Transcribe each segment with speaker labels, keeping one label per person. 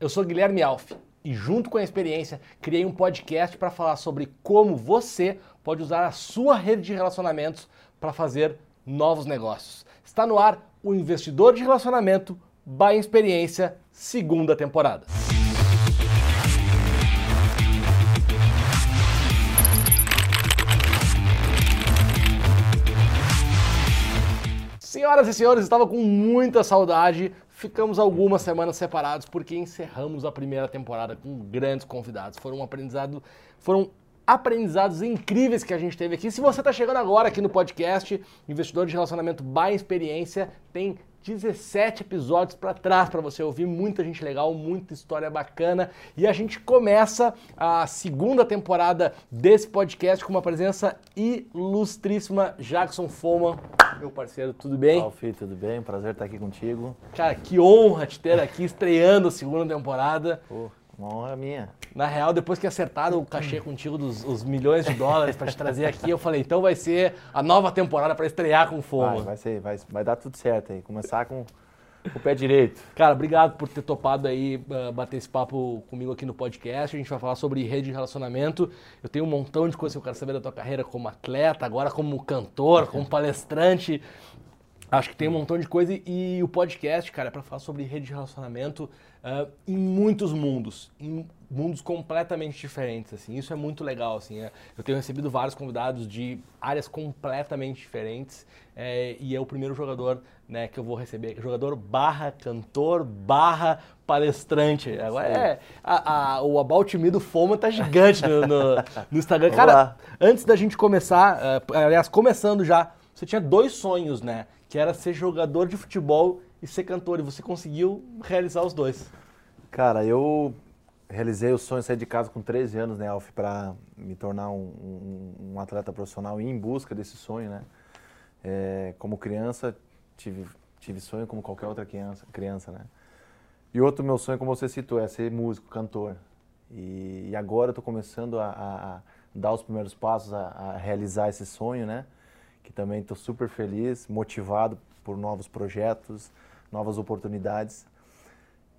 Speaker 1: Eu sou Guilherme Alf e, junto com a experiência, criei um podcast para falar sobre como você pode usar a sua rede de relacionamentos para fazer novos negócios. Está no ar o Investidor de Relacionamento by Experiência, segunda temporada. Senhoras e senhores, estava com muita saudade. Ficamos algumas semanas separados porque encerramos a primeira temporada com grandes convidados. Foram um aprendizado, foram aprendizados incríveis que a gente teve aqui. Se você está chegando agora aqui no podcast, Investidor de Relacionamento by Experiência, tem 17 episódios para trás para você ouvir muita gente legal, muita história bacana. E a gente começa a segunda temporada desse podcast com uma presença ilustríssima, Jackson Foma, meu parceiro, tudo bem?
Speaker 2: Alfie, tudo bem? Prazer estar aqui contigo.
Speaker 1: Cara, que honra te ter aqui estreando a segunda temporada.
Speaker 2: Pô, uma honra minha.
Speaker 1: Na real, depois que acertaram o cachê contigo dos os milhões de dólares para te trazer aqui, eu falei, então vai ser a nova temporada para estrear com fome.
Speaker 2: Vai, vai, ser, vai, vai dar tudo certo aí. Começar com o pé direito.
Speaker 1: Cara, obrigado por ter topado aí uh, bater esse papo comigo aqui no podcast. A gente vai falar sobre rede de relacionamento. Eu tenho um montão de coisas que eu quero saber da tua carreira como atleta, agora como cantor, como palestrante. Acho que tem um montão de coisa e o podcast, cara, é para falar sobre rede de relacionamento uh, em muitos mundos, em mundos completamente diferentes, assim. Isso é muito legal, assim. É. Eu tenho recebido vários convidados de áreas completamente diferentes é, e é o primeiro jogador, né, que eu vou receber, jogador barra cantor barra palestrante. Agora é a, a, o About Me do Foma tá gigante no, no, no Instagram. Cara, antes da gente começar, uh, aliás, começando já, você tinha dois sonhos, né? Que era ser jogador de futebol e ser cantor. E você conseguiu realizar os dois.
Speaker 2: Cara, eu realizei o sonho de sair de casa com 13 anos, né, Alf, para me tornar um, um, um, atleta profissional e em busca desse sonho, né? É, como criança, tive, tive sonho como qualquer outra criança, criança, né? E outro meu sonho, como você citou, é ser músico, cantor. E, e agora eu estou começando a, a, a, dar os primeiros passos, a, a realizar esse sonho, né? Que também estou super feliz, motivado por novos projetos, novas oportunidades.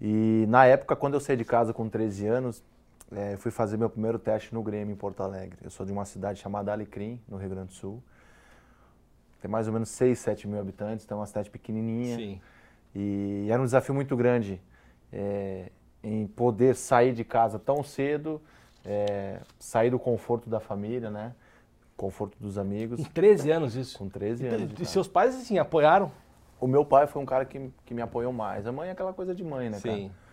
Speaker 2: E na época, quando eu saí de casa com 13 anos, é, fui fazer meu primeiro teste no Grêmio em Porto Alegre. Eu sou de uma cidade chamada Alecrim, no Rio Grande do Sul. Tem mais ou menos 6, 7 mil habitantes, então é uma cidade pequenininha. Sim. E era um desafio muito grande é, em poder sair de casa tão cedo, é, sair do conforto da família, né? Conforto dos amigos.
Speaker 1: Com 13 anos isso?
Speaker 2: Com 13 anos.
Speaker 1: E seus pais, assim, apoiaram?
Speaker 2: O meu pai foi um cara que, que me apoiou mais. A mãe é aquela coisa de mãe, né, Sim.
Speaker 1: cara?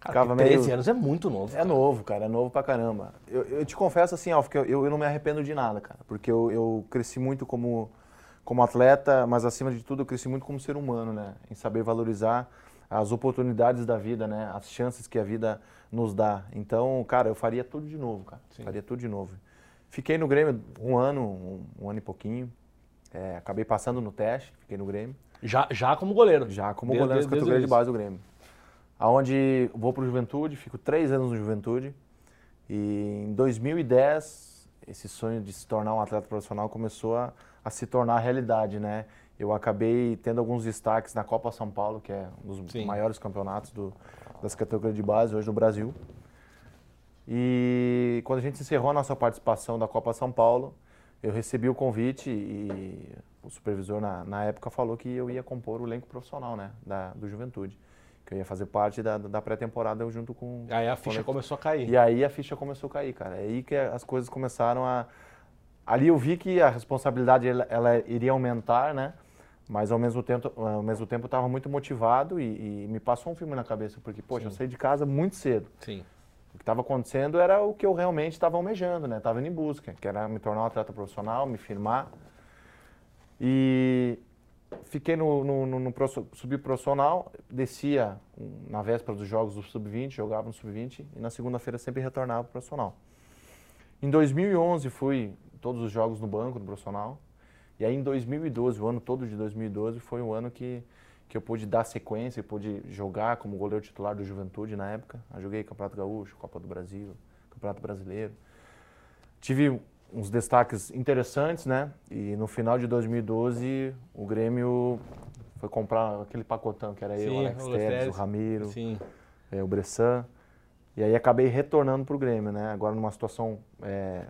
Speaker 1: Ficava 13 meio... anos é muito novo.
Speaker 2: É cara. novo, cara, é novo pra caramba. Eu, eu te confesso assim, Alf, que eu, eu, não me arrependo de nada, cara. Porque eu, eu cresci muito como, como atleta, mas acima de tudo eu cresci muito como ser humano, né? Em saber valorizar as oportunidades da vida, né? As chances que a vida nos dá. Então, cara, eu faria tudo de novo, cara. Sim. Faria tudo de novo. Fiquei no Grêmio um ano, um, um ano e pouquinho. É, acabei passando no teste, fiquei no Grêmio.
Speaker 1: Já, já como goleiro?
Speaker 2: Já como desde, goleiro das categorias de base do Grêmio. Aonde vou para o Juventude, fico três anos no Juventude. E em 2010, esse sonho de se tornar um atleta profissional começou a, a se tornar realidade, né? Eu acabei tendo alguns destaques na Copa São Paulo, que é um dos Sim. maiores campeonatos do, das categorias de base hoje no Brasil. E quando a gente encerrou a nossa participação da Copa São Paulo, eu recebi o convite e o supervisor na, na época falou que eu ia compor o elenco profissional né, da, do Juventude. Que eu ia fazer parte da, da pré-temporada junto com...
Speaker 1: Aí a ficha começou a cair.
Speaker 2: E aí a ficha começou a cair, cara. É aí que as coisas começaram a... Ali eu vi que a responsabilidade ela, ela iria aumentar, né? Mas ao mesmo tempo, ao mesmo tempo eu estava muito motivado e, e, me passou um filme na cabeça, porque, poxa, Sim. eu saí de casa muito cedo.
Speaker 1: Sim.
Speaker 2: O que estava acontecendo era o que eu realmente estava almejando, né? Estava indo em busca, que era me tornar um atleta profissional, me firmar. E fiquei no, no, no, no descia na véspera dos jogos do sub-20, jogava no sub-20 e na segunda-feira sempre retornava para o profissional. Em 2011 fui todos os jogos no banco do profissional. E aí em 2012, o ano todo de 2012 foi o ano que que eu pude dar sequência, pude jogar como goleiro titular do Juventude na época. Eu joguei Campeonato Gaúcho, Copa do Brasil, Campeonato Brasileiro. Tive uns destaques interessantes, né? E no final de 2012, o Grêmio foi comprar aquele pacotão que era Sim, eu, Alex o Teres, o Ramiro. É, o Bressan. E aí acabei retornando para o Grêmio, né? Agora numa situação é,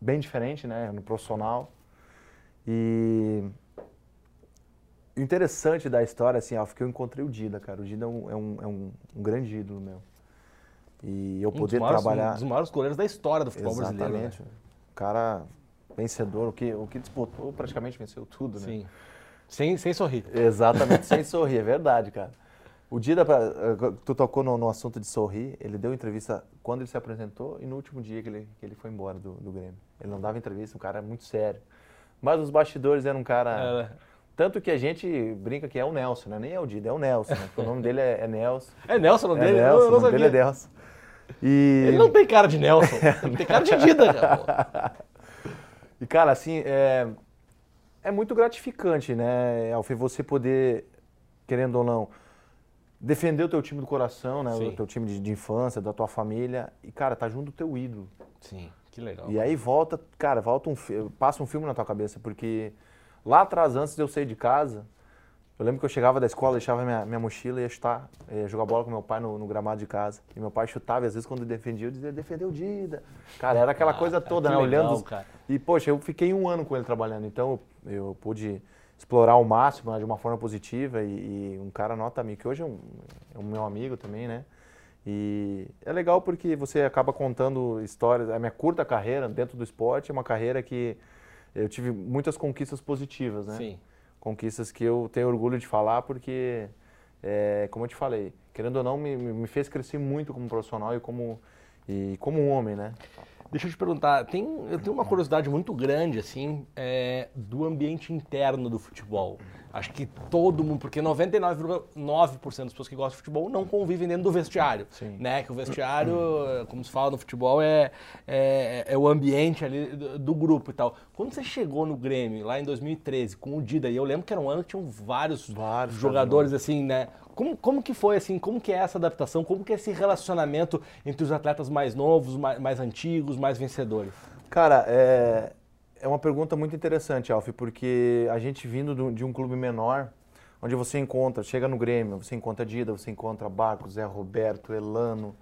Speaker 2: bem diferente, né? No profissional. E interessante da história, assim, Alf, que eu encontrei o Dida, cara. O Dida é um, é um, é um, grande ídolo meu. E eu
Speaker 1: Um
Speaker 2: poder
Speaker 1: maiores,
Speaker 2: trabalhar...
Speaker 1: Um dos maiores goleiros da história do futebol brasileiro. né?
Speaker 2: Exatamente. O cara vencedor, o que, o que disputou praticamente venceu tudo, né?
Speaker 1: Sim. Sem, sem sorrir.
Speaker 2: Exatamente, sem sorrir, é verdade, cara. O Dida, eh, tu tocou no, no assunto de sorrir, ele deu entrevista quando ele se apresentou e no último dia que ele, que ele foi embora do, do Grêmio. Ele não dava entrevista, um cara muito sério. Mas os bastidores era um cara...
Speaker 1: É,
Speaker 2: Tanto que a gente brinca que é o Nelson, né? Nem é o Dida, é o Nelson, né? O nome dele é, é Nelson.
Speaker 1: é Nelson o nome
Speaker 2: É
Speaker 1: dele?
Speaker 2: Nelson,
Speaker 1: eu
Speaker 2: o
Speaker 1: não
Speaker 2: nome dele é. Nelson. E...
Speaker 1: Ele não tem cara de Nelson. Ele tem cara de Dida, cara.
Speaker 2: E, cara, assim, é, é muito gratificante, né, Alfê, você poder, querendo ou não, defender o teu time do coração, né,
Speaker 1: Sim.
Speaker 2: o teu time de, de infância, da tua família, e, cara, tá junto do teu ídolo.
Speaker 1: Sim, que legal.
Speaker 2: E aí volta, cara, volta um, passa um filme na tua cabeça, porque lá atrás, antes de eu sair de casa, eu lembro que eu chegava da escola, deixava minha, minha mochila e ia chutar, ia jogar bola com meu pai no, no gramado de casa. E meu pai chutava, e às vezes quando defendia, eu dizia, defendeu o Dida. Cara, era aquela
Speaker 1: Ah,
Speaker 2: coisa toda, né?
Speaker 1: legal,
Speaker 2: Olhando. os-. E, poxa, eu fiquei um ano com ele trabalhando, então eu, eu pude explorar ao máximo, né, de uma forma positiva. E, e um cara nota mil, que hoje é um, é um meu amigo também, né? E é legal porque você acaba contando histórias. A minha curta carreira dentro do esporte é uma carreira que eu tive muitas conquistas positivas, né?
Speaker 1: Sim.
Speaker 2: Conquistas que eu tenho orgulho de falar porque, é, como eu te falei, querendo ou não, me, me fez crescer muito como profissional e como, e como um homem, né?
Speaker 1: Deixa eu te perguntar, tem, eu tenho uma curiosidade muito grande, assim, é, do ambiente interno do futebol. Acho que todo mundo, porque 99,9% das pessoas que gostam de futebol não convivem dentro do vestiário.
Speaker 2: Sim.
Speaker 1: Né? Que o vestiário, como se fala no futebol, é, é, é o ambiente ali do, do grupo e tal. Quando você chegou no Grêmio, lá em 2013, com o Dida, e eu lembro que era um ano que tinham vários,
Speaker 2: Vários
Speaker 1: jogadores, assim, né? Como, como que foi, assim, como que é essa adaptação, como que é esse relacionamento entre os atletas mais novos, mais, mais antigos, mais vencedores?
Speaker 2: Cara, é, é uma pergunta muito interessante, Alf, porque a gente vindo do- de um clube menor, onde você encontra, chega no Grêmio, você encontra Dida, você encontra Barcos, Zé Roberto, Elano,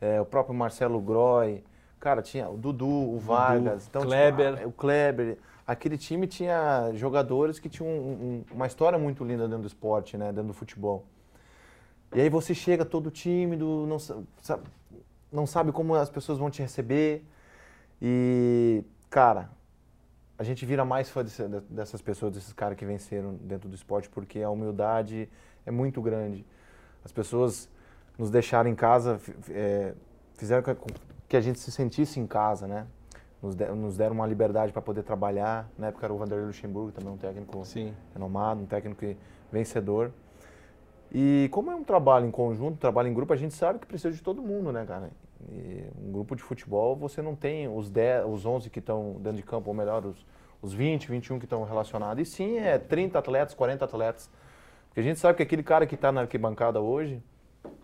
Speaker 2: é, o próprio Marcelo Groy, cara, tinha o Dudu, o Vargas, então, tipo,
Speaker 1: Kleber.
Speaker 2: ah, o Kleber. Aquele time tinha jogadores que tinham um- um- uma história muito linda dentro do esporte, né, dentro do futebol. E aí você chega todo tímido, não, sa- sa- não sabe como as pessoas vão te receber. E, cara, a gente vira mais fã desse- de- dessas pessoas, desses caras que venceram dentro do esporte, porque a humildade é muito grande. As pessoas nos deixaram em casa, é, fizeram que- que a gente se sentisse em casa, né? Nos, de- nos deram uma liberdade para poder trabalhar. Na época era o Vanderlei Luxemburgo, também um técnico
Speaker 1: Sim.
Speaker 2: renomado, um técnico vencedor. E como é um trabalho em conjunto, um trabalho em grupo, a gente sabe que precisa de todo mundo, né, cara? E um grupo de futebol, você não tem os 10, os 11 que estão dentro de campo, ou melhor, os, os 20, 21 que estão relacionados. E sim, é 30 atletas, 40 atletas. Porque a gente sabe que aquele cara que está na arquibancada hoje,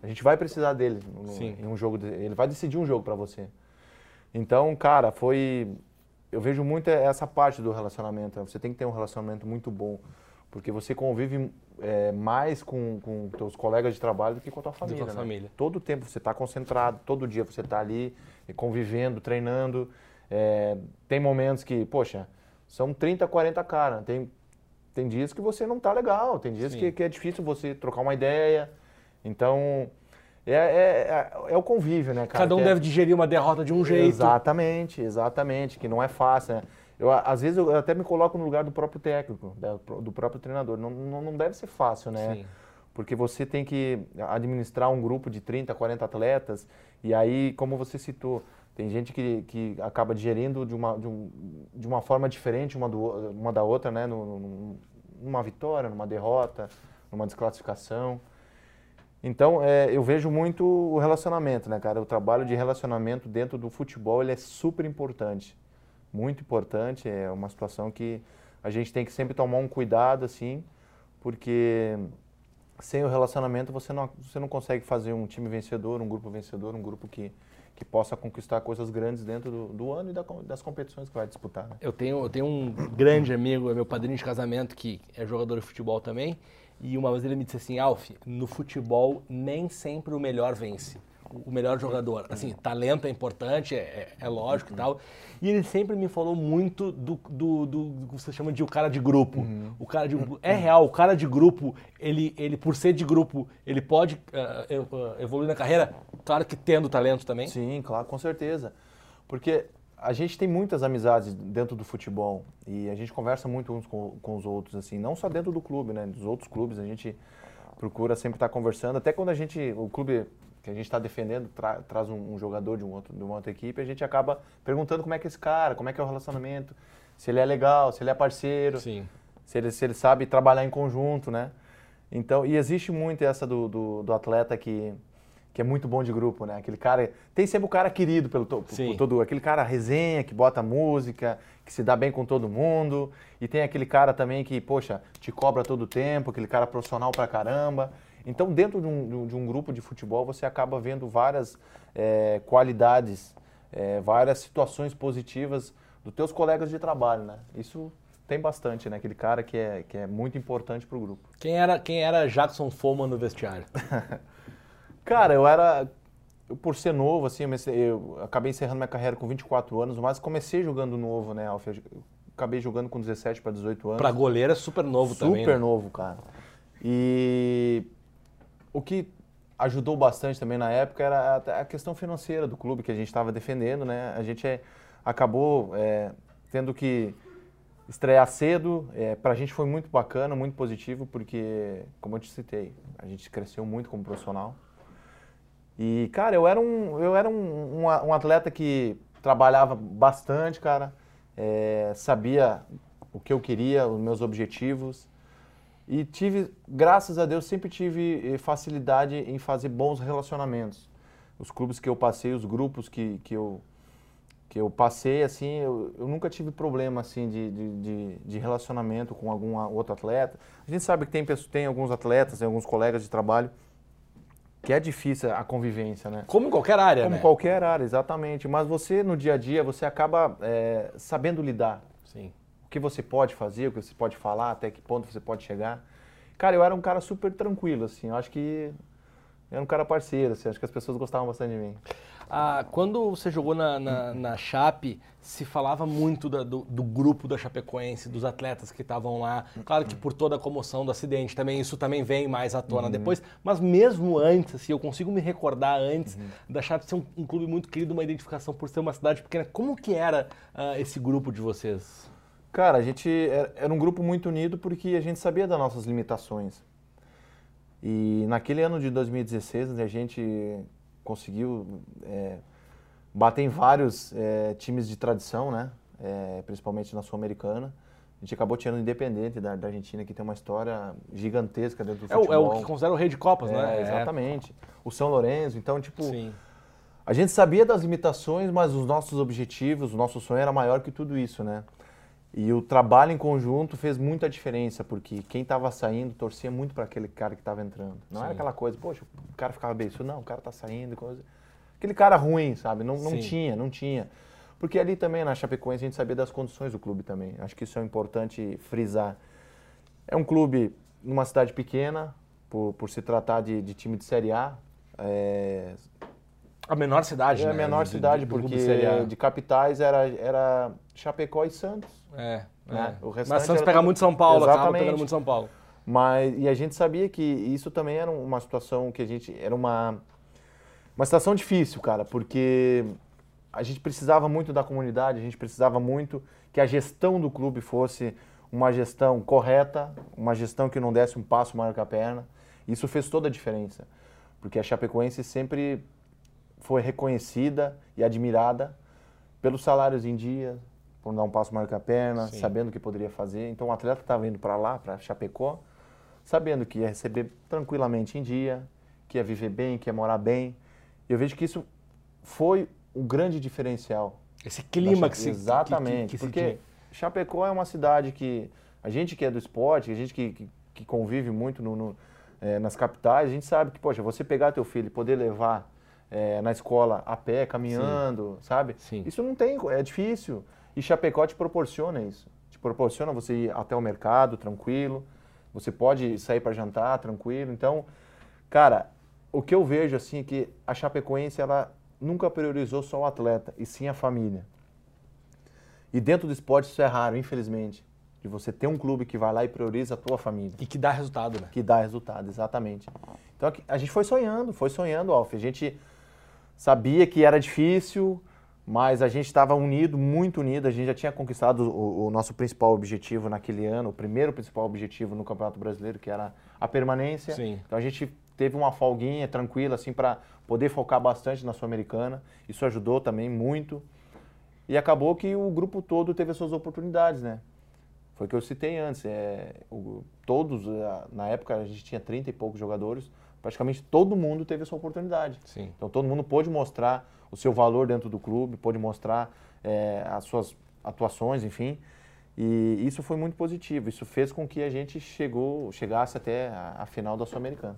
Speaker 2: a gente vai precisar dele no- em um jogo. ele vai decidir um jogo para você. Então, cara, foi. Eu vejo muito essa parte do relacionamento. né? Você tem que ter um relacionamento muito bom. Porque você convive é, mais com, com teus colegas de trabalho do que com a tua família.
Speaker 1: a
Speaker 2: né?
Speaker 1: família.
Speaker 2: Todo o tempo você está concentrado, todo dia você está ali eh, convivendo, treinando. É, tem momentos que, poxa, são 30, 40 caras. Tem, tem dias que você não está legal, tem dias que, que é difícil você trocar uma ideia. Então, é, é, é, é o convívio, né, cara?
Speaker 1: Cada um
Speaker 2: Que é-
Speaker 1: deve digerir uma derrota de um jeito.
Speaker 2: Exatamente, exatamente, que não é fácil, né? Eu, às vezes eu até me coloco no lugar do próprio técnico, do próprio treinador. Não, não, deve ser fácil, né?
Speaker 1: Sim.
Speaker 2: Porque você tem que administrar um grupo de 30, 40 atletas, e aí, como você citou, tem gente que, que acaba digerindo de uma, de, um, de uma forma diferente uma, do, uma da outra, né? Numa vitória, numa derrota, numa desclassificação. Então, é, eu vejo muito o relacionamento, né, cara? O trabalho de relacionamento dentro do futebol, ele é super importante. Muito importante, é uma situação que a gente tem que sempre tomar um cuidado, assim, porque sem o relacionamento você não, você não consegue fazer um time vencedor, um grupo vencedor, um grupo que, que possa conquistar coisas grandes dentro do, do ano e da das competições que vai disputar, né?
Speaker 1: Eu tenho, eu tenho um grande amigo, é meu padrinho de casamento, que é jogador de futebol também. E uma vez ele me disse assim, Alf, no futebol nem sempre o melhor vence. O melhor jogador. Assim, talento é importante, é, é, é lógico e tal. E ele sempre me falou muito do, do, do, do que você chama de o cara de grupo. O cara de É real, o cara de grupo, ele, ele por ser de grupo, ele pode uh, evoluir na carreira, claro que tendo talento também.
Speaker 2: Sim, claro, com certeza. Porque a gente tem muitas amizades dentro do futebol e a gente conversa muito uns com, com os outros, assim, não só dentro do clube, né? Dos outros clubes, a gente procura sempre estar conversando. Até quando a gente, o clube que a gente está defendendo tra, traz um, um, jogador de, um outro, de uma outra equipe, a gente acaba perguntando como é que é esse cara, como é que é o relacionamento, se ele é legal, se ele é parceiro,
Speaker 1: Sim.
Speaker 2: Se, ele, se ele sabe trabalhar em conjunto, né? Então, e existe muito essa do, do, do atleta que que é muito bom de grupo, né? Aquele cara. Tem sempre o cara querido pelo por, por todo. Aquele cara resenha, que bota música, que se dá bem com todo mundo. E tem aquele cara também que, poxa, te cobra todo o tempo, aquele cara profissional pra caramba. Então, dentro de um, de um grupo de futebol, você acaba vendo várias é, qualidades, é, várias situações positivas dos teus colegas de trabalho, né? Isso tem bastante, né? Aquele cara que é, que é muito importante para o grupo.
Speaker 1: Quem era, quem era Jackson Foman no vestiário?
Speaker 2: Cara, eu era. Eu, por ser novo, assim, eu, eu, acabei encerrando minha carreira com 24 anos, mas comecei jogando novo, né, Alf? Acabei jogando com 17 para 18 anos.
Speaker 1: Para goleiro é super novo
Speaker 2: super
Speaker 1: também.
Speaker 2: Super né? novo, cara. E o que ajudou bastante também na época era a questão financeira do clube que a gente estava defendendo, né? A gente é, acabou é, tendo que estrear cedo. É, para a gente foi muito bacana, muito positivo, porque, como eu te citei, a gente cresceu muito como profissional. E, cara, eu era um, eu era um, um, um atleta que trabalhava bastante, cara. É, sabia o que eu queria, os meus objetivos. E tive, graças a Deus, sempre tive eh, facilidade em fazer bons relacionamentos. Os clubes que eu passei, os grupos que, que, eu, que eu passei, assim, eu, eu nunca tive problema, assim, de, de, de, relacionamento com algum outro atleta. A gente sabe que tem, tem alguns atletas, tem alguns colegas de trabalho que é difícil a convivência, né?
Speaker 1: Como em qualquer área,
Speaker 2: Como
Speaker 1: né?
Speaker 2: qualquer área, exatamente. Mas você, no dia a dia, você acaba é, sabendo lidar.
Speaker 1: Sim.
Speaker 2: O que você pode fazer, o que você pode falar, até que ponto você pode chegar. Cara, eu era um cara super tranquilo, assim. Eu acho que eu era um cara parceiro, assim. Acho que as pessoas gostavam bastante de mim.
Speaker 1: Ah, quando você jogou na, na, na Chape, se falava muito da, do, do, grupo da Chapecoense, dos atletas que estavam lá. Claro que por toda a comoção do acidente também, isso também vem mais à tona uhum. depois. Mas mesmo antes, assim, eu consigo me recordar antes uhum. da Chape ser um, um, clube muito querido, uma identificação por ser uma cidade pequena. Como que era uh, esse grupo de vocês?
Speaker 2: Cara, a gente era um grupo muito unido porque a gente sabia das nossas limitações. E naquele ano de 2016, a gente conseguiu é, bater em vários é, times de tradição, né? É, principalmente na Sul-Americana. A gente acabou tirando o Independente da, da, Argentina, que tem uma história gigantesca dentro do
Speaker 1: é
Speaker 2: futebol.
Speaker 1: É o que considera o rei de Copas, né?
Speaker 2: É, exatamente. O São Lourenço. Então, tipo, Sim. a gente sabia das limitações, mas os nossos objetivos, o nosso sonho era maior que tudo isso, né? E o trabalho em conjunto fez muita diferença, porque quem estava saindo torcia muito para aquele cara que estava entrando. Não Sim. era aquela coisa, poxa, o cara ficava bem, isso não, o cara está saindo, coisa. Aquele cara ruim, sabe? Não, não tinha, não tinha. Porque ali também na Chapecoense a gente sabia das condições do clube também. Acho que isso é importante frisar. É um clube numa cidade pequena, por, por se tratar de, de time de Série A. É,
Speaker 1: a menor cidade,
Speaker 2: é
Speaker 1: né?
Speaker 2: a menor de, cidade, de, porque de capitais era, era Chapecó e Santos.
Speaker 1: É,
Speaker 2: né?
Speaker 1: é. O Mas Santos pega muito São Paulo,
Speaker 2: Exatamente.
Speaker 1: pegando muito São Paulo.
Speaker 2: Mas, e a gente sabia que isso também era uma situação que a gente... Era uma, uma situação difícil, cara, porque a gente precisava muito da comunidade, a gente precisava muito que a gestão do clube fosse uma gestão correta, uma gestão que não desse um passo maior que a perna. Isso fez toda a diferença, porque a Chapecoense sempre foi reconhecida e admirada pelos salários em dia, por dar um passo maior que a perna, Sim. sabendo o que poderia fazer. Então o atleta estava indo para lá, para Chapecó, sabendo que ia receber tranquilamente em dia, que ia viver bem, que ia morar bem. E eu vejo que isso foi o grande diferencial.
Speaker 1: Esse clima que
Speaker 2: se Exatamente, que, que, que porque se Chapecó é uma cidade que a gente que é do esporte, a gente que, que convive muito no, no, é, nas capitais, a gente sabe que, poxa, você pegar teu filho e poder levar é, na escola a pé, caminhando,
Speaker 1: Sim.
Speaker 2: sabe?
Speaker 1: Sim.
Speaker 2: Isso não tem, é difícil. E Chapecó te proporciona isso. Te proporciona você ir até o mercado tranquilo, você pode sair para jantar tranquilo. Então, cara, o que eu vejo assim é que a Chapecoense ela nunca priorizou só o atleta, e sim a família. E dentro do esporte isso é raro, infelizmente. De você ter um clube que vai lá e prioriza a tua família.
Speaker 1: E que dá resultado, né?
Speaker 2: Que dá resultado, exatamente. Então a gente foi sonhando, foi sonhando, Alf. A gente sabia que era difícil, mas a gente estava unido, muito unido. A gente já tinha conquistado o, o, nosso principal objetivo naquele ano, o primeiro principal objetivo no Campeonato Brasileiro, que era a permanência.
Speaker 1: Sim.
Speaker 2: Então a gente teve uma folguinha tranquila, assim, para poder focar bastante na Sul-Americana. Isso ajudou também muito. E acabou que o grupo todo teve as suas oportunidades, né? Foi o que eu citei antes. É, o, todos, na época a gente tinha 30 e poucos jogadores, praticamente todo mundo teve a sua oportunidade.
Speaker 1: Sim.
Speaker 2: Então todo mundo pôde mostrar o seu valor dentro do clube, pôde mostrar é, as suas atuações, enfim. E isso foi muito positivo. Isso fez com que a gente chegou, chegasse até a, a final da Sul-Americana.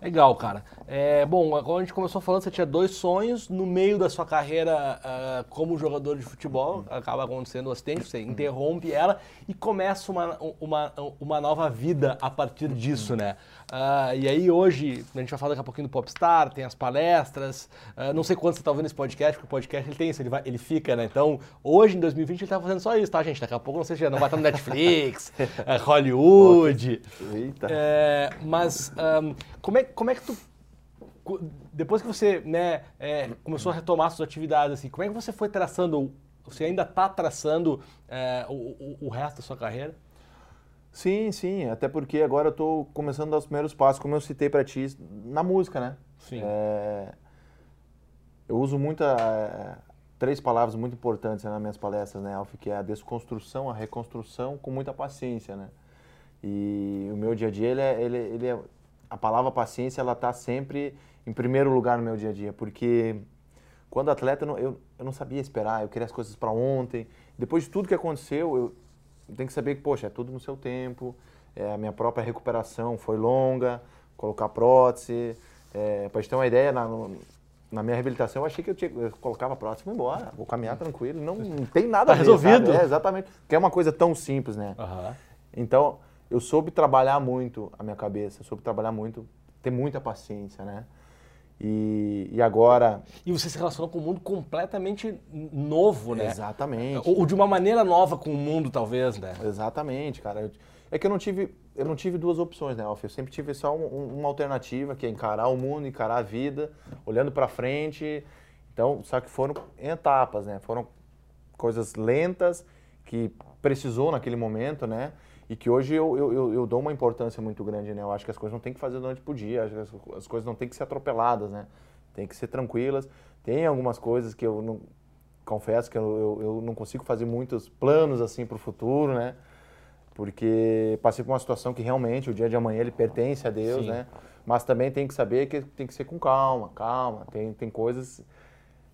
Speaker 1: Legal, cara. É, bom, agora a gente começou falando, você tinha dois sonhos no meio da sua carreira uh, como jogador de futebol, acaba acontecendo um acidente, você interrompe ela e começa uma, uma, uma nova vida a partir disso, né? Uh, e aí hoje, a gente vai falar daqui a pouquinho do Popstar, tem as palestras, uh, não sei quando você está ouvindo esse podcast, porque o podcast ele tem isso, ele, vai, ele fica, né? Então, hoje, em 2020, ele está fazendo só isso, tá, gente? Daqui a pouco, não sei se já não vai estar no Netflix, é, Hollywood.
Speaker 2: Eita.
Speaker 1: É, mas um, como, é, como é que tu depois que você né, é, começou a retomar suas atividades, assim, como é que você foi traçando, você ainda está traçando é, o, o, o, resto da sua carreira?
Speaker 2: Sim, sim. Até porque agora eu estou começando a dar os primeiros passos, como eu citei para ti, na música, né?
Speaker 1: Sim.
Speaker 2: É, eu uso muita é, três palavras muito importantes né, nas minhas palestras, né, Alf? Que é a desconstrução, a reconstrução com muita paciência, né? E o meu dia a dia, ele é, ele, ele é a palavra paciência, ela está sempre em primeiro lugar no meu dia a dia, porque quando atleta eu não, eu, eu não sabia esperar, eu queria as coisas para ontem. Depois de tudo que aconteceu, eu, tem que saber que, poxa, é tudo no seu tempo, é, a minha própria recuperação foi longa, colocar prótese. É, para gente ter uma ideia, na, no, na minha reabilitação eu achei que eu, tinha, eu colocava prótese e vou embora, vou caminhar tranquilo, não, não tem nada
Speaker 1: tá
Speaker 2: a ver.
Speaker 1: resolvido.
Speaker 2: É, exatamente, que é uma coisa tão simples, né?
Speaker 1: Uhum.
Speaker 2: Então, eu soube trabalhar muito a minha cabeça, soube trabalhar muito, ter muita paciência, né? E, e agora.
Speaker 1: E você se relacionou com um mundo completamente novo, né?
Speaker 2: Exatamente.
Speaker 1: Ou, de uma maneira nova com o mundo, talvez, né?
Speaker 2: Exatamente, cara. É que eu não tive, eu não tive duas opções, né, Alf? Eu sempre tive só um, uma alternativa, que é encarar o mundo, encarar a vida, olhando para frente. Então, só que foram em etapas, né? Foram coisas lentas que precisou naquele momento, né? E que hoje eu, eu, eu, dou uma importância muito grande, né? Eu acho que as coisas não tem que fazer durante por dia, acho que as, as coisas não tem que ser atropeladas, né? Tem que ser tranquilas. Tem algumas coisas que eu não, confesso que eu, eu, eu não consigo fazer muitos planos assim para o futuro, né? Porque passei por uma situação que realmente o dia de amanhã ele pertence a Deus,
Speaker 1: Sim.
Speaker 2: né? Mas também tem que saber que tem que ser com calma, calma. Tem, tem coisas,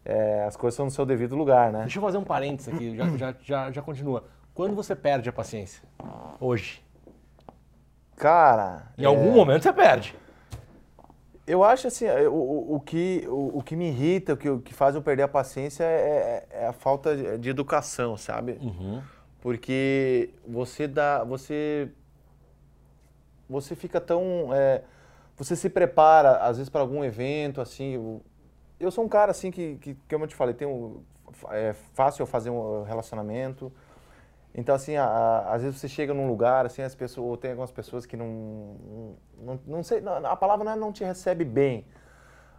Speaker 2: é, as coisas são no seu devido lugar, né?
Speaker 1: Deixa eu fazer um parênteses aqui, já, já, já, já continua. Quando você perde a paciência? Hoje.
Speaker 2: Cara.
Speaker 1: Em é... algum momento você perde.
Speaker 2: Eu acho assim, o, o, o que, o, o, que me irrita, o que, o que faz eu perder a paciência é, é, é a falta de educação, sabe?
Speaker 1: Uhum.
Speaker 2: Porque você dá. Você. Você fica tão. É, você se prepara, às vezes, para algum evento, assim. Eu sou um cara assim que, que como eu te falei, tenho, é fácil eu fazer um relacionamento. Então, assim, a, a, às vezes você chega num lugar, assim, as pessoas, ou tem algumas pessoas que não, não, não sei, não, a palavra não, é não te recebe bem,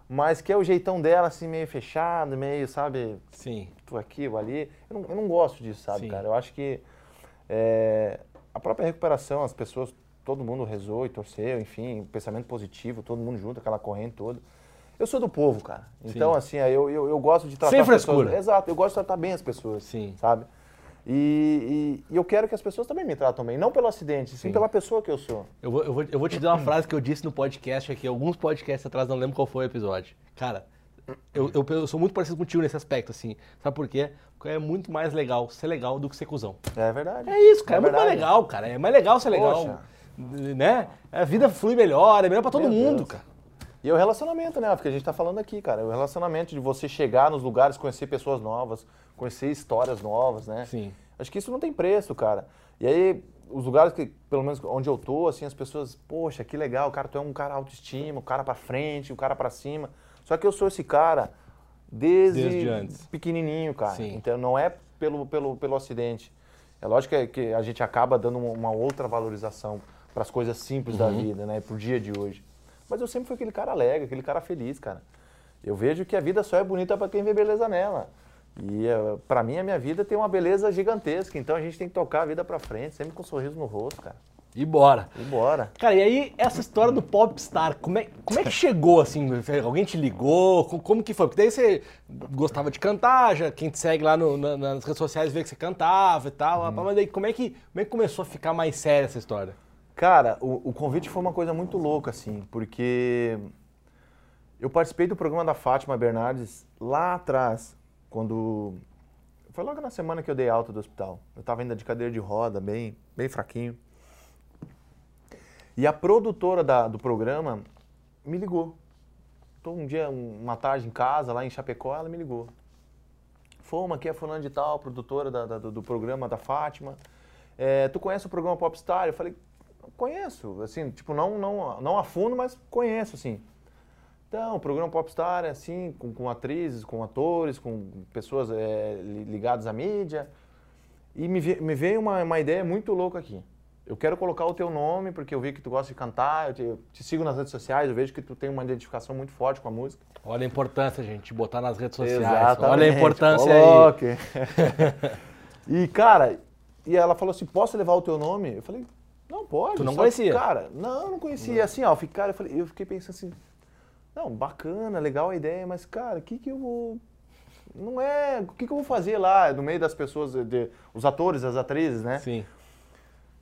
Speaker 2: mas que é o jeitão dela, assim, meio fechado, meio, sabe?
Speaker 1: Sim.
Speaker 2: Tu aqui, ou ali. Eu não, eu não gosto disso, sabe,
Speaker 1: Sim.
Speaker 2: cara? Eu acho que é, a própria recuperação, as pessoas, todo mundo rezou e torceu, enfim, pensamento positivo, todo mundo junto, aquela corrente toda. Eu sou do povo, cara. Então, Sim. assim, eu, eu, eu, gosto de tratar
Speaker 1: Sem
Speaker 2: as
Speaker 1: frescura.
Speaker 2: pessoas. Exato, eu gosto de tratar bem as pessoas.
Speaker 1: Sim.
Speaker 2: Sabe? E, e, e, eu quero que as pessoas também me tratam bem, não pelo acidente, sim, sim pela pessoa que eu sou.
Speaker 1: Eu vou, eu, vou, eu vou te dizer uma frase que eu disse no podcast aqui, alguns podcasts atrás, não lembro qual foi o episódio. Cara, eu, eu, eu, sou muito parecido contigo nesse aspecto, assim. Sabe por quê? Porque é muito mais legal ser legal do que ser cuzão.
Speaker 2: É verdade.
Speaker 1: É isso, cara. É, é muito mais legal, cara. É mais legal ser legal. Poxa. Né? A vida flui melhor, é melhor pra todo Meu mundo, Deus. cara.
Speaker 2: E é o relacionamento, né? Porque a gente tá falando aqui, cara. É o relacionamento de você chegar nos lugares, conhecer pessoas novas, conhecer histórias novas, né?
Speaker 1: Sim.
Speaker 2: Acho que isso não tem preço, cara. E aí, os lugares que, pelo menos onde eu tô, assim, as pessoas, poxa, que legal, cara, tu é um cara autoestima, o cara pra frente, o cara pra cima. Só que eu sou esse cara desde,
Speaker 1: Desde antes.
Speaker 2: pequenininho, cara.
Speaker 1: Sim.
Speaker 2: Então não é pelo, pelo, pelo acidente. É lógico que, que a gente acaba dando uma, outra valorização para as coisas simples da vida, né, pro dia de hoje. Mas eu sempre fui aquele cara alegre, aquele cara feliz, cara. Eu vejo que a vida só é bonita para quem vê beleza nela. E para mim a minha vida tem uma beleza gigantesca, então a gente tem que tocar a vida para frente, sempre com um sorriso no rosto, cara.
Speaker 1: E bora.
Speaker 2: E bora.
Speaker 1: Cara, e aí essa história do Popstar, como é, como é que chegou assim? Alguém te ligou? Co- Como que foi? Porque daí você gostava de cantar, já quem te segue lá no- na- nas redes sociais vê que você cantava e tal, mas daí como é, que, como é que começou a ficar mais séria essa história?
Speaker 2: Cara, o, o convite foi uma coisa muito louca, assim, porque eu participei do programa da Fátima Bernardes lá atrás, quando. Foi logo na semana que eu dei alta do hospital. Eu tava ainda de cadeira de roda, bem, bem fraquinho. E a produtora da- do programa me ligou. Tô um dia, uma tarde em casa, lá em Chapecó, ela me ligou. Foma, aqui é fulano de tal, produtora da- da- do, do programa da Fátima. É, tu conhece o programa Popstar? Eu falei, conheço, assim, tipo, não, não, não a fundo, mas conheço, assim. Então, o programa Popstar é assim, com, com atrizes, com atores, com pessoas é, li- ligadas à mídia. E me, me veio uma, uma ideia muito louca aqui. Eu quero colocar o teu nome, porque eu vi que tu gosta de cantar, eu te, eu te sigo nas redes sociais, eu vejo que tu tem uma identificação muito forte com a música.
Speaker 1: Olha a importância, gente, botar nas redes sociais.
Speaker 2: Exatamente,
Speaker 1: Olha a importância aí.
Speaker 2: coloque. e, cara, e ela falou assim, posso levar o teu nome? Eu falei, não, pode.
Speaker 1: Tu não conhecia?
Speaker 2: Cara, não, não conhecia. Assim, ó, eu fiquei, cara, eu, falei, eu fiquei pensando assim, não, bacana, legal a ideia, mas, cara, o que que eu vou... Não é... O que que eu vou fazer lá, no meio das pessoas, de- os atores, as atrizes, né?
Speaker 1: Sim.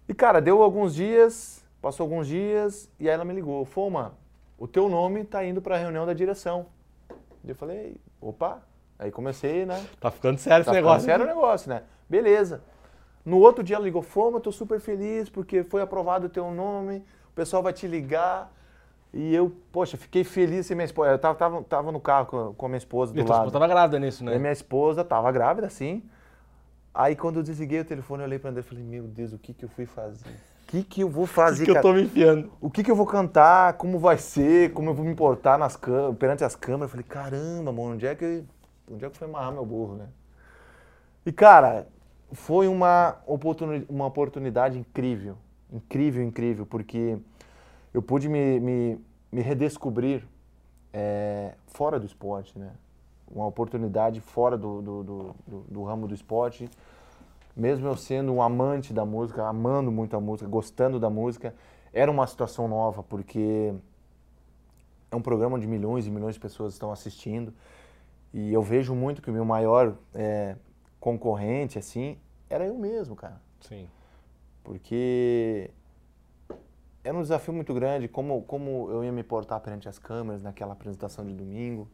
Speaker 2: E, cara, deu alguns dias, passou alguns dias, e aí ela me ligou. Foma, o teu nome tá indo pra reunião da direção. E eu falei, opa. Aí comecei, né?
Speaker 1: Tá ficando sério
Speaker 2: Tá
Speaker 1: esse
Speaker 2: ficando
Speaker 1: negócio.
Speaker 2: sério o negócio, né? Beleza. No outro dia ela ligou, Foma, tô super feliz porque foi aprovado o teu nome, o pessoal vai te ligar. E eu, poxa, fiquei feliz e minha esposa. Eu tava, tava, tava no carro com, com a minha esposa do
Speaker 1: E
Speaker 2: lado.
Speaker 1: esposa tava grávida nisso,
Speaker 2: E
Speaker 1: né?
Speaker 2: minha esposa tava grávida, sim. Aí quando eu desliguei o telefone, eu olhei pra André e falei, meu Deus, o que que eu fui fazer? O que que eu vou fazer,
Speaker 1: que eu
Speaker 2: cara?
Speaker 1: tô me enfiando.
Speaker 2: O que que eu vou cantar? Como vai ser? Como eu vou me portar nas cam- perante as câmeras? Eu falei, caramba, mano, onde é que, onde é que foi amarrar meu burro, né? E, cara, foi uma, oportuni- uma oportunidade incrível. Incrível, incrível, porque eu pude me, me, me redescobrir é, fora do esporte, né? Uma oportunidade fora do, do, do, do- do ramo do esporte. Mesmo eu sendo um amante da música, amando muito a música, gostando da música, era uma situação nova, porque é um programa onde milhões e milhões de pessoas estão assistindo. E eu vejo muito que o meu maior é, concorrente, assim, era eu mesmo, cara
Speaker 1: Sim.
Speaker 2: porque era um desafio muito grande como, como eu ia me portar perante as câmeras naquela apresentação de domingo.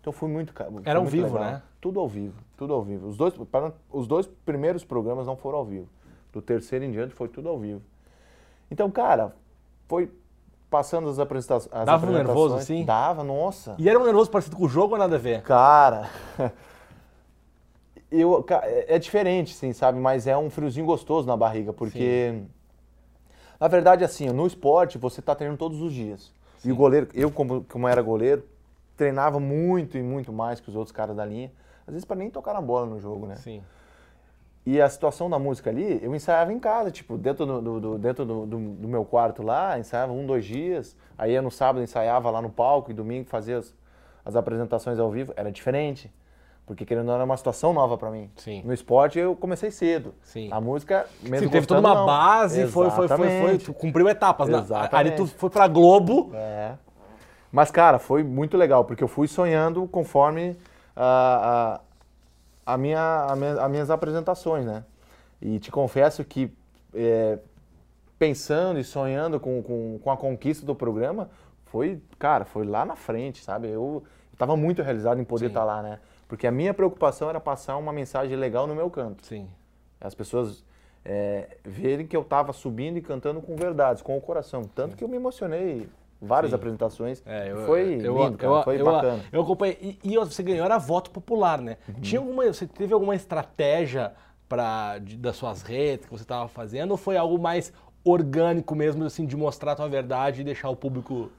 Speaker 2: Então foi muito
Speaker 1: Era ao vivo,
Speaker 2: legal.
Speaker 1: né?
Speaker 2: Tudo ao vivo, tudo ao vivo. Os dois, para- os dois primeiros programas não foram ao vivo. Do terceiro em diante foi tudo ao vivo. Então, cara, foi passando as, apresenta as
Speaker 1: Dava um
Speaker 2: apresentações.
Speaker 1: nervoso, assim?
Speaker 2: Dava, nossa.
Speaker 1: E era um nervoso parecido com o jogo ou nada a ver?
Speaker 2: Cara, eu, é é diferente, sim, sabe? Mas é um friozinho gostoso na barriga, porque na verdade, assim, no esporte você tá treinando todos os dias. E o goleiro, eu como, como era goleiro, treinava muito e muito mais que os outros caras da linha. Às vezes para nem tocar na bola no jogo, né?
Speaker 1: Sim.
Speaker 2: E a situação da música ali, eu ensaiava em casa, tipo, dentro do, do- do- dentro do, do- meu quarto lá, ensaiava um, dois dias. Aí no sábado ensaiava lá no palco e domingo fazia as, as apresentações ao vivo. Era diferente, porque querendo ou não era uma situação nova pra mim.
Speaker 1: Sim.
Speaker 2: No esporte eu comecei cedo.
Speaker 1: Sim.
Speaker 2: A música, mesmo
Speaker 1: Sim, teve toda uma
Speaker 2: não.
Speaker 1: base, foi, foi, foi, foi, tu cumpriu etapas. Né?
Speaker 2: Exatamente.
Speaker 1: Ali tu foi pra Globo.
Speaker 2: É. Mas, cara, foi muito legal, porque eu fui sonhando conforme a, a, a minha, a minha- as minhas apresentações, né? E te confesso que é, pensando e sonhando com, com, com a conquista do programa, foi, cara, foi lá na frente, sabe? Eu estava muito realizado em poder estar lá, né? Porque a minha preocupação era passar uma mensagem legal no meu canto.
Speaker 1: Sim.
Speaker 2: As pessoas é, verem que eu estava subindo e cantando com verdades, com o coração. Tanto que eu me emocionei várias
Speaker 1: Sim.
Speaker 2: apresentações.
Speaker 1: É, eu,
Speaker 2: foi
Speaker 1: eu,
Speaker 2: lindo, cara,
Speaker 1: eu,
Speaker 2: foi
Speaker 1: eu,
Speaker 2: bacana.
Speaker 1: Eu acompanhei. E, e você ganhou, era voto popular, né?
Speaker 2: Uhum.
Speaker 1: Tinha alguma, você teve alguma estratégia pra, de, das suas redes que você estava fazendo, ou foi algo mais orgânico mesmo, assim, de mostrar a tua verdade e deixar o público...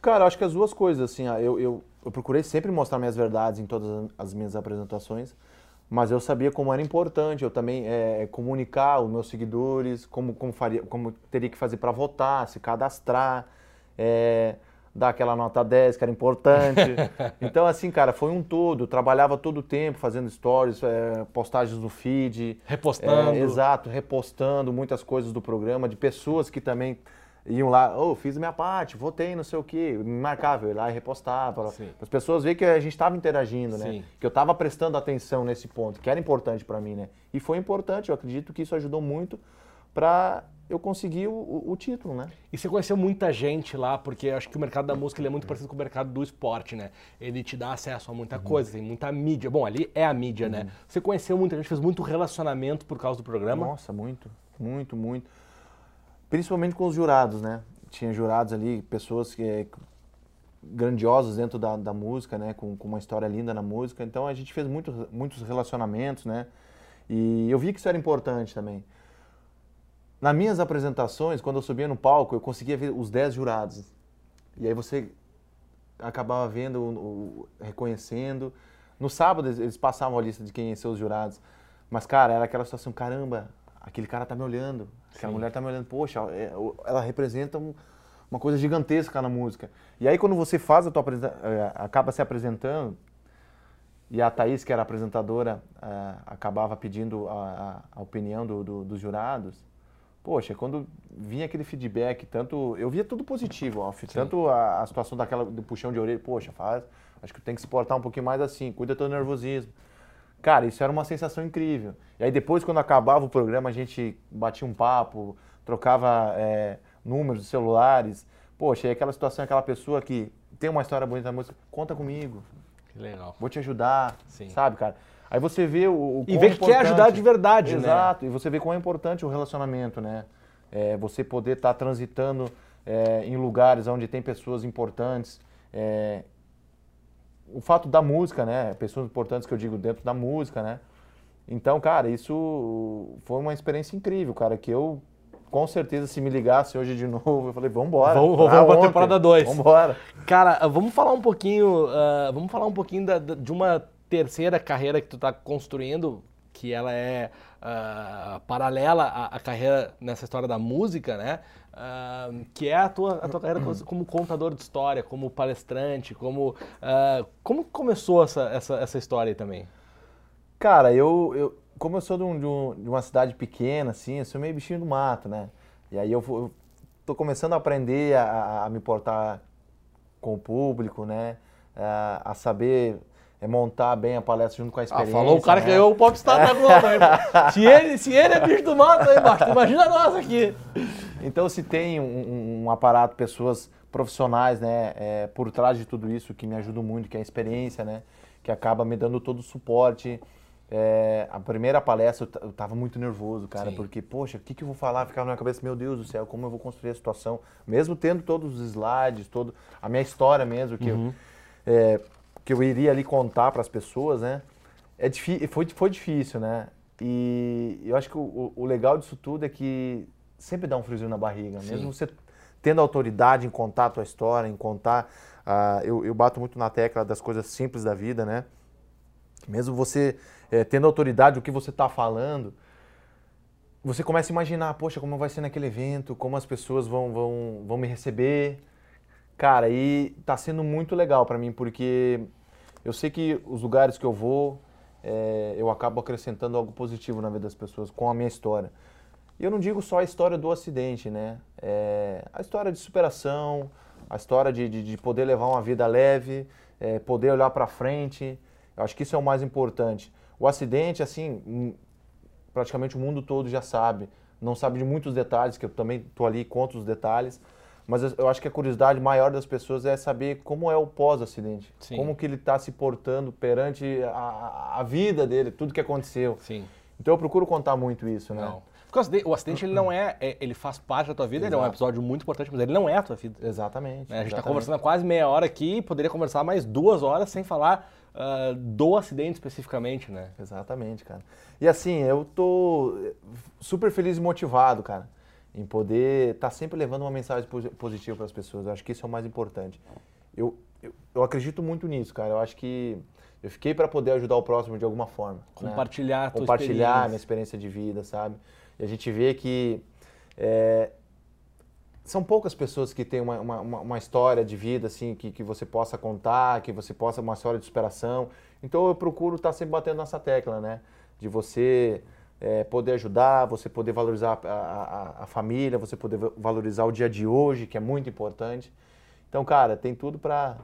Speaker 2: Cara, acho que as duas coisas, assim, eu, eu, eu procurei sempre mostrar minhas verdades em todas as minhas apresentações, mas eu sabia como era importante eu também é, comunicar os meus seguidores, como, como, faria, como teria que fazer para votar, se cadastrar, é, dar aquela nota 10 que era importante. então, assim, cara, foi um todo. Eu trabalhava todo o tempo fazendo stories, é, postagens no feed.
Speaker 1: Repostando.
Speaker 2: É, exato, repostando muitas coisas do programa, de pessoas que também iam lá, oh, fiz minha parte, votei, não sei o quê, me marcava, eu ia lá e repostava, para as pessoas verem que a gente estava interagindo, né? Sim. Que eu estava prestando atenção nesse ponto, que era importante para mim, né? E foi importante, eu acredito que isso ajudou muito para eu conseguir o, o, o, título, né?
Speaker 1: E você conheceu muita gente lá, porque acho que o mercado da música é muito parecido com o mercado do esporte, né? Ele te dá acesso a muita uhum. coisa, tem muita mídia. Bom, ali é a mídia, né? uhum. né? Você conheceu muita gente, fez muito relacionamento por causa do programa?
Speaker 2: Nossa, muito, muito, muito. Principalmente com os jurados, né? Tinha jurados ali, pessoas que é, grandiosas dentro da, da música, né? Com, com, uma história linda na música. Então a gente fez muito, muitos relacionamentos, né? E eu vi que isso era importante também. Nas minhas apresentações, quando eu subia no palco, eu conseguia ver os 10 jurados. E aí você acabava vendo, reconhecendo. No sábado eles passavam a lista de quem iam ser os jurados. Mas, cara, era aquela situação, caramba, aquele cara tá me olhando, aquela Sim. mulher tá me olhando, poxa, é, ela representa uma coisa gigantesca na música. E aí quando você faz a tua é, acaba se apresentando, e a Thaís, que era apresentadora, é, acabava pedindo a, a opinião do, do, dos jurados, poxa, quando vinha aquele feedback, tanto eu via tudo positivo, tanto a, a, situação daquela do puxão de orelha, poxa, faz, acho que tem que se portar um pouquinho mais assim, cuida do teu nervosismo. Cara, isso era uma sensação incrível. E aí depois, quando acabava o programa, a gente batia um papo, trocava é, números celulares. Poxa, e aquela situação, aquela pessoa que tem uma história bonita na música, conta comigo.
Speaker 1: Que legal.
Speaker 2: Vou te ajudar, Sim. sabe, cara? Aí você vê o, o
Speaker 1: E vê que quer ajudar de verdade,
Speaker 2: Exato. né? Exato, e você vê quão é importante o relacionamento, né? É, você poder estar tá transitando é, em lugares onde tem pessoas importantes, é, o fato da música, né? Pessoas importantes que eu digo dentro da música, né? Então, cara, isso foi uma experiência incrível, cara, que eu com certeza se me ligasse hoje de novo, eu falei, vamos embora.
Speaker 1: Vamos, vamos para a temporada 2.
Speaker 2: Vamos embora.
Speaker 1: Cara, vamos falar um pouquinho, uh, vamos falar um pouquinho da, de uma terceira carreira que tu está construindo, que ela é uh, paralela à, à, carreira nessa história da música, né? Uh, que é a tua, a tua carreira como contador de história, como palestrante, como... Uh, como começou essa, essa, essa história aí também?
Speaker 2: Cara, eu, eu como eu sou de, um, de, um, uma cidade pequena, assim, eu sou meio bichinho do mato, né? E aí eu, eu tô começando a aprender a, a me portar com o público, né? A, a saber é montar bem a palestra junto com a experiência.
Speaker 1: Ah, falou o cara
Speaker 2: né?
Speaker 1: que ganhou o Popstar da Globo. Se, ele, se ele é bicho do mato aí embaixo, imagina nós aqui.
Speaker 2: Então, se tem um, um aparato, pessoas profissionais, né, é, por trás de tudo isso, que me ajudam muito, que é a experiência, né, que acaba me dando todo o suporte. É, a primeira palestra eu tava muito nervoso, cara, Sim. porque, poxa, o que, que eu vou falar? Ficava na minha cabeça, meu Deus do céu, como eu vou construir a situação? Mesmo tendo todos os slides, todo, a minha história mesmo, que uhum. eu, é, que eu iria ali contar para as pessoas, né? É foi, foi difícil, né? E eu acho que o, o, legal disso tudo é que sempre dá um friozinho na barriga, Sim. mesmo você tendo autoridade em contar a tua história, em contar. Uh, eu, eu, bato muito na tecla das coisas simples da vida, né? Mesmo você é, tendo autoridade, o que você está falando, você começa a imaginar, poxa, como vai ser naquele evento, como as pessoas vão, vão, vão me receber. Cara, e tá sendo muito legal para mim, porque eu sei que os lugares que eu vou, é, eu acabo acrescentando algo positivo na vida das pessoas com a minha história. E eu não digo só a história do acidente, né? É, a história de superação, a história de, de, de poder levar uma vida leve, é, poder olhar para frente. Eu acho que isso é o mais importante. O acidente, assim, hum, praticamente o mundo todo já sabe. Não sabe de muitos detalhes, que eu também estou ali e conto os detalhes. Mas eu acho que a curiosidade maior das pessoas é saber como é o pós-acidente. Como que ele está se portando perante a, a, vida dele, tudo que aconteceu.
Speaker 1: Sim.
Speaker 2: Então eu procuro contar muito isso, né?
Speaker 1: Não. Porque o acidente ele não é, é, ele faz parte da tua vida, Exato. ele é um episódio muito importante, mas ele não é a tua vida.
Speaker 2: Exatamente.
Speaker 1: Né? A gente
Speaker 2: está
Speaker 1: conversando há quase meia hora aqui, poderia conversar mais duas horas sem falar uh, do acidente especificamente, né?
Speaker 2: Exatamente, cara. E assim, eu tô super feliz e motivado, cara, em poder estar tá sempre levando uma mensagem positiva para as pessoas. Eu acho que isso é o mais importante. Eu, eu, eu acredito muito nisso, cara. Eu acho que eu fiquei para poder ajudar o próximo de alguma forma.
Speaker 1: Compartilhar né?
Speaker 2: Compartilhar
Speaker 1: experiência.
Speaker 2: minha experiência de vida, sabe? E a gente vê que é, são poucas pessoas que têm uma, uma, uma, história de vida assim que, que você possa contar, que você possa uma história de superação. Então eu procuro estar tá sempre batendo nessa tecla, né? De você é, poder ajudar, você poder valorizar a, a, a, família, você poder valorizar o dia de hoje, que é muito importante. Então, cara, tem tudo para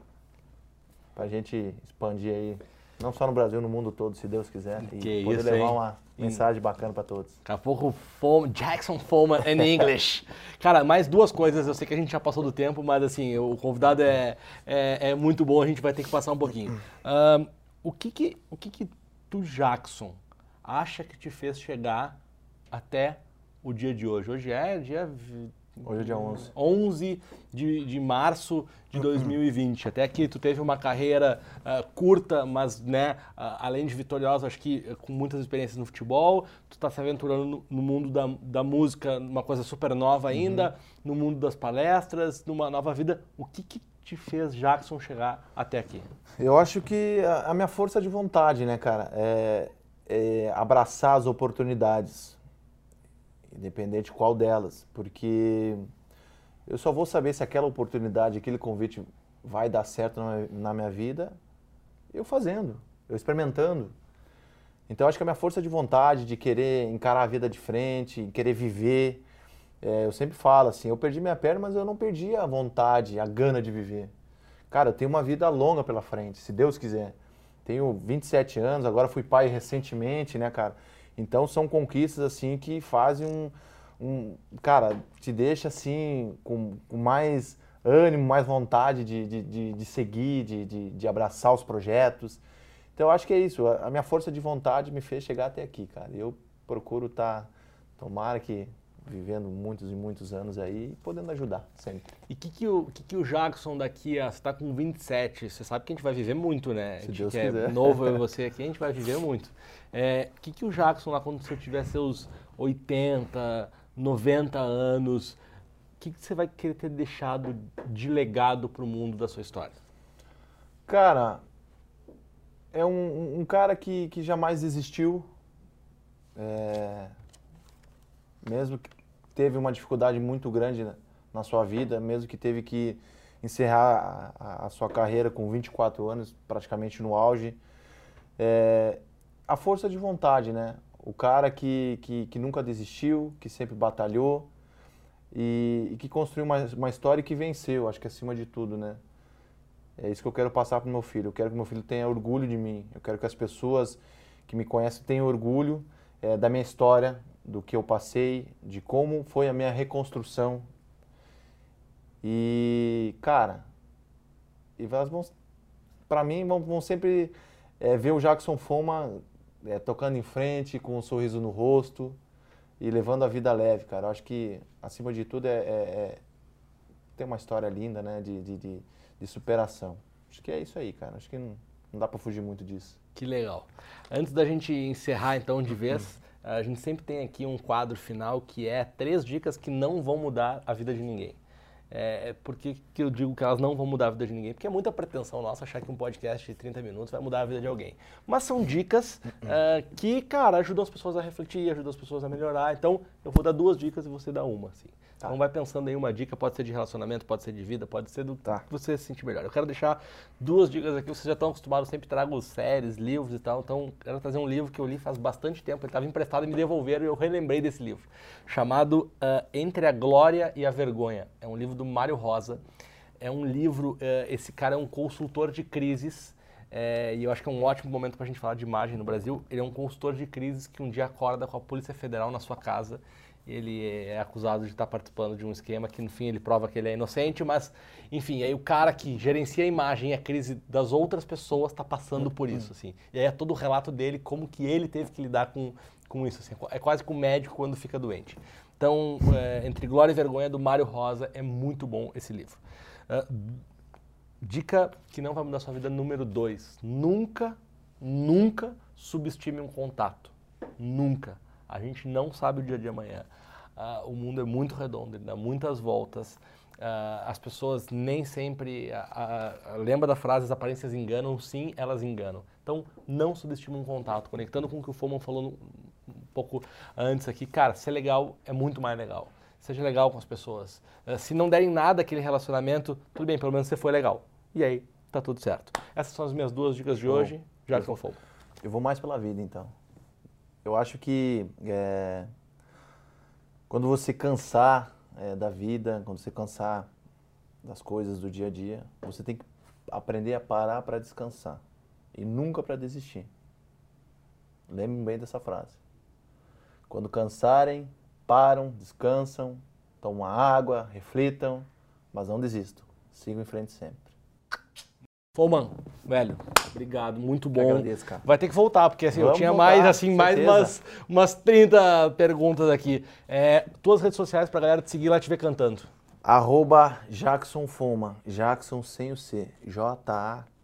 Speaker 2: a gente expandir aí não só no Brasil, no mundo todo, se Deus quiser.
Speaker 1: Que
Speaker 2: e poder
Speaker 1: isso,
Speaker 2: levar
Speaker 1: hein?
Speaker 2: uma mensagem bacana para todos.
Speaker 1: Daqui a pouco, Fome, Jackson Foreman in English. Cara, mais duas coisas. Eu sei que a gente já passou do tempo, mas assim, o convidado é, é, é muito bom, a gente vai ter que passar um pouquinho. Um, o que que, o que que tu, Jackson, acha que te fez chegar até o dia de hoje? Hoje é dia
Speaker 2: Hoje é dia 11.
Speaker 1: 11 de, de março de 2020. Até aqui tu teve uma carreira uh, curta, mas né, uh, além de vitoriosa, acho que uh, com muitas experiências no futebol. Tu está se aventurando no, no, mundo da, da música, uma coisa super nova ainda, uhum. no mundo das palestras, numa nova vida. O que, que te fez, Jackson, chegar até aqui?
Speaker 2: Eu acho que a, a minha força de vontade, né, cara, é, é abraçar as oportunidades independente qual delas, porque eu só vou saber se aquela oportunidade, aquele convite vai dar certo na minha vida eu fazendo, eu experimentando. Então acho que a minha força de vontade, de querer encarar a vida de frente, querer viver, é, eu sempre falo assim, eu perdi minha perna, mas eu não perdi a vontade, a gana de viver. Cara, eu tenho uma vida longa pela frente, se Deus quiser. Tenho 27 anos, agora fui pai recentemente, né, cara? Então são conquistas assim que fazem um, um cara, te deixa assim com, com mais ânimo, mais vontade de, de, de, de seguir, de, de, de, abraçar os projetos. Então eu acho que é isso, a minha força de vontade me fez chegar até aqui, cara. Eu procuro estar, tá, tomara que vivendo muitos e muitos anos aí e podendo ajudar sempre.
Speaker 1: E o que, que, o, que, que o Jackson daqui a. Você está com 27, você sabe que a gente vai viver muito, né?
Speaker 2: Se Deus
Speaker 1: que
Speaker 2: quiser.
Speaker 1: é novo eu e você aqui, a gente vai viver muito. O é, que, que o Jackson, lá quando você tiver seus 80, 90 anos, o que, que você vai querer ter deixado de legado para o mundo da sua história?
Speaker 2: Cara, é um, um cara que, que jamais desistiu. É, mesmo que teve uma dificuldade muito grande na, na sua vida, mesmo que teve que encerrar a, a, sua carreira com 24 anos, praticamente no auge, é, a força de vontade, né? O cara que, que, que nunca desistiu, que sempre batalhou e, e que construiu uma, uma história que venceu, acho que acima de tudo, né? É isso que eu quero passar para meu filho. Eu quero que meu filho tenha orgulho de mim. Eu quero que as pessoas que me conhecem tenham orgulho é, da minha história, do que eu passei, de como foi a minha reconstrução. E, cara, e elas vão, pra mim, vão, vão sempre é, ver o Jackson Foma é, tocando em frente, com um sorriso no rosto e levando a vida leve, cara. Eu acho que, acima de tudo, é, é, é tem uma história linda, né, de, de, de, de, superação. Acho que é isso aí, cara. Acho que não, não dá para fugir muito disso.
Speaker 1: Que legal. Antes da gente encerrar, então, de vez, a gente sempre tem aqui um quadro final que é três dicas que não vão mudar a vida de ninguém. É, é por que, que eu digo que elas não vão mudar a vida de ninguém? Porque é muita pretensão nossa achar que um podcast de 30 minutos vai mudar a vida de alguém. Mas são dicas uh, que, cara, ajudam as pessoas a refletir, ajudam as pessoas a melhorar. Então, eu vou dar duas dicas e você dá uma. Assim. Tá. Então vai pensando em uma dica, pode ser de relacionamento, pode ser de vida, pode ser do tá. que você se sentir melhor. Eu quero deixar duas dicas aqui, vocês já estão acostumados, sempre trago séries, livros e tal, então quero trazer um livro que eu li faz bastante tempo, ele estava emprestado e me devolveram e eu relembrei desse livro, chamado uh, Entre a Glória e a Vergonha. É um livro do Mário Rosa. É um livro, uh, esse cara é um consultor de crises, é, e eu acho que é um ótimo momento para a gente falar de imagem no Brasil. Ele é um consultor de crises que um dia acorda com a Polícia Federal na sua casa ele é acusado de estar participando de um esquema que no fim ele prova que ele é inocente, mas enfim, aí o cara que gerencia a imagem e a crise das outras pessoas está passando por isso, assim. E aí é todo o relato dele, como que ele teve que lidar com, com isso, assim. É quase como o médico quando fica doente. Então, é, Entre Glória e Vergonha, do Mário Rosa, é muito bom esse livro. Uh, dica que não vai mudar sua vida número dois. Nunca, nunca subestime um contato. Nunca. A gente não sabe o dia de amanhã. Uh, o mundo é muito redondo, ele dá muitas voltas. Uh, as pessoas nem sempre. Uh, lembra da frase: as aparências enganam? Sim, elas enganam. Então, não subestime um contato. Conectando com o que o Foman falou um pouco antes aqui, cara, ser legal é muito mais legal. Seja legal com as pessoas. Uh, se não derem nada aquele relacionamento, tudo bem, pelo menos você foi legal. E aí, tá tudo certo. Essas são as minhas duas dicas de hoje, eu fogo.
Speaker 2: Eu vou mais pela vida, então. Eu acho que é, quando você cansar é, da vida, quando você cansar das coisas do dia a dia, você tem que aprender a parar para descansar e nunca para desistir. Lembrem bem dessa frase. Quando cansarem, param, descansam, tomam água, reflitam, mas não desistam. Sigam em frente sempre.
Speaker 1: Foman, velho, obrigado, muito bom.
Speaker 2: agradeço, cara.
Speaker 1: Vai ter que voltar, porque assim, Vamos eu tinha voltar, mais, assim, mais umas, umas 30 perguntas aqui. É, tuas redes sociais pra galera te seguir lá te ver cantando.
Speaker 2: Arroba Jackson Foma, Jackson sem o C,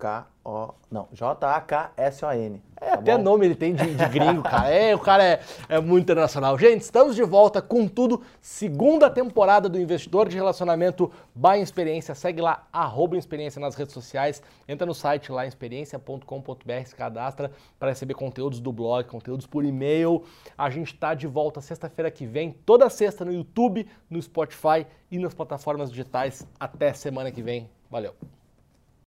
Speaker 2: J-A-K-O, não, J-A-K-S-O-N.
Speaker 1: É, tá até bom? nome ele tem de, de gringo, cara. É, o cara é, é muito internacional. Gente, estamos de volta com tudo. Segunda temporada do Investidor de Relacionamento by Experiência. Segue lá, arroba Experiência nas redes sociais. Entra no site lá, experiência.com.br, se cadastra para receber conteúdos do blog, conteúdos por e-mail. A gente está de volta sexta-feira que vem, toda sexta no YouTube, no Spotify e nas plataformas digitais. Até semana que vem. Valeu!